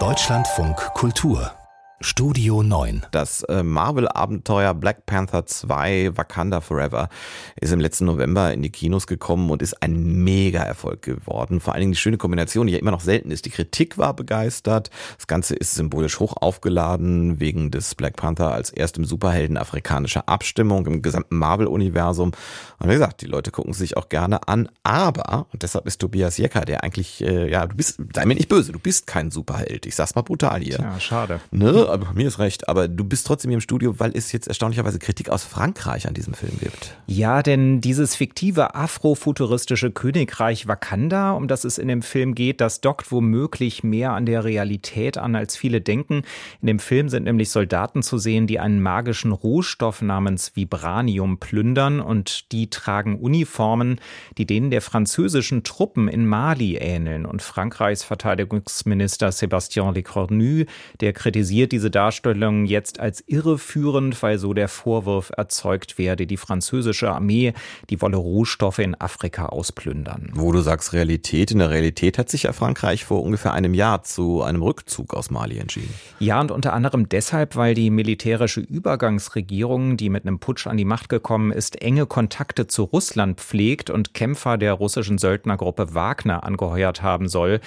Deutschlandfunk Kultur Studio 9. Das äh, Marvel-Abenteuer Black Panther 2 Wakanda Forever ist im letzten November in die Kinos gekommen und ist ein Mega-Erfolg geworden. Vor allen Dingen die schöne Kombination, die ja immer noch selten ist. Die Kritik war begeistert. Das Ganze ist symbolisch hoch aufgeladen wegen des Black Panther als erstem Superhelden afrikanischer Abstimmung im gesamten Marvel-Universum. Und wie gesagt, die Leute gucken sich auch gerne an. Aber, und deshalb ist Tobias Jecker, der eigentlich, äh, ja, du bist, sei mir nicht böse, du bist kein Superheld. Ich sag's mal brutal hier. Ja, schade. Ne? Aber mir ist recht. Aber du bist trotzdem hier im Studio, weil es jetzt erstaunlicherweise Kritik aus Frankreich an diesem Film gibt. Ja, denn dieses fiktive afrofuturistische Königreich Wakanda, um das es in dem Film geht, das dockt womöglich mehr an der Realität an, als viele denken. In dem Film sind nämlich Soldaten zu sehen, die einen magischen Rohstoff namens Vibranium plündern und die tragen Uniformen, die denen der französischen Truppen in Mali ähneln. Und Frankreichs Verteidigungsminister Sébastien Lecornu, der kritisiert diese Darstellung jetzt als irreführend, weil so der Vorwurf erzeugt werde, die französische Armee, die wolle Rohstoffe in Afrika ausplündern. Wo du sagst Realität, in der Realität hat sich ja Frankreich vor ungefähr einem Jahr zu einem Rückzug aus Mali entschieden. Ja, und unter anderem deshalb, weil die militärische Übergangsregierung, die mit einem Putsch an die Macht gekommen ist, enge Kontakte zu Russland pflegt und Kämpfer der russischen Söldnergruppe Wagner angeheuert haben soll.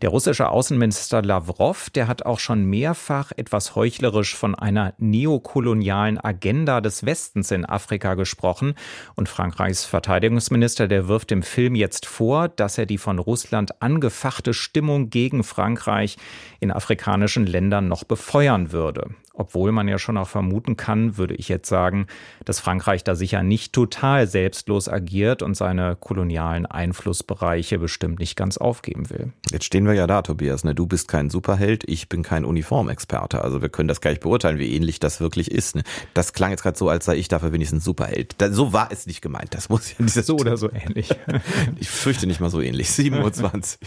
Der russische Außenminister Lavrov, der hat auch schon mehrfach etwas heuchlerisch von einer neokolonialen Agenda des Westens in Afrika gesprochen. Und Frankreichs Verteidigungsminister, der wirft dem Film jetzt vor, dass er die von Russland angefachte Stimmung gegen Frankreich in afrikanischen Ländern noch befeuern würde. Obwohl man ja schon auch vermuten kann, würde ich jetzt sagen, dass Frankreich da sicher nicht total selbstlos agiert und seine kolonialen Einflussbereiche bestimmt nicht ganz aufgeben will. Jetzt stehen wir ja da, Tobias. Ne? Du bist kein Superheld, ich bin kein Uniformexperte. Also wir können das gar nicht beurteilen, wie ähnlich das wirklich ist. Ne? Das klang jetzt gerade so, als sei ich dafür wenigstens ein Superheld. Da, so war es nicht gemeint. Das muss ja so oder so ähnlich. ich fürchte nicht mal so ähnlich. 27.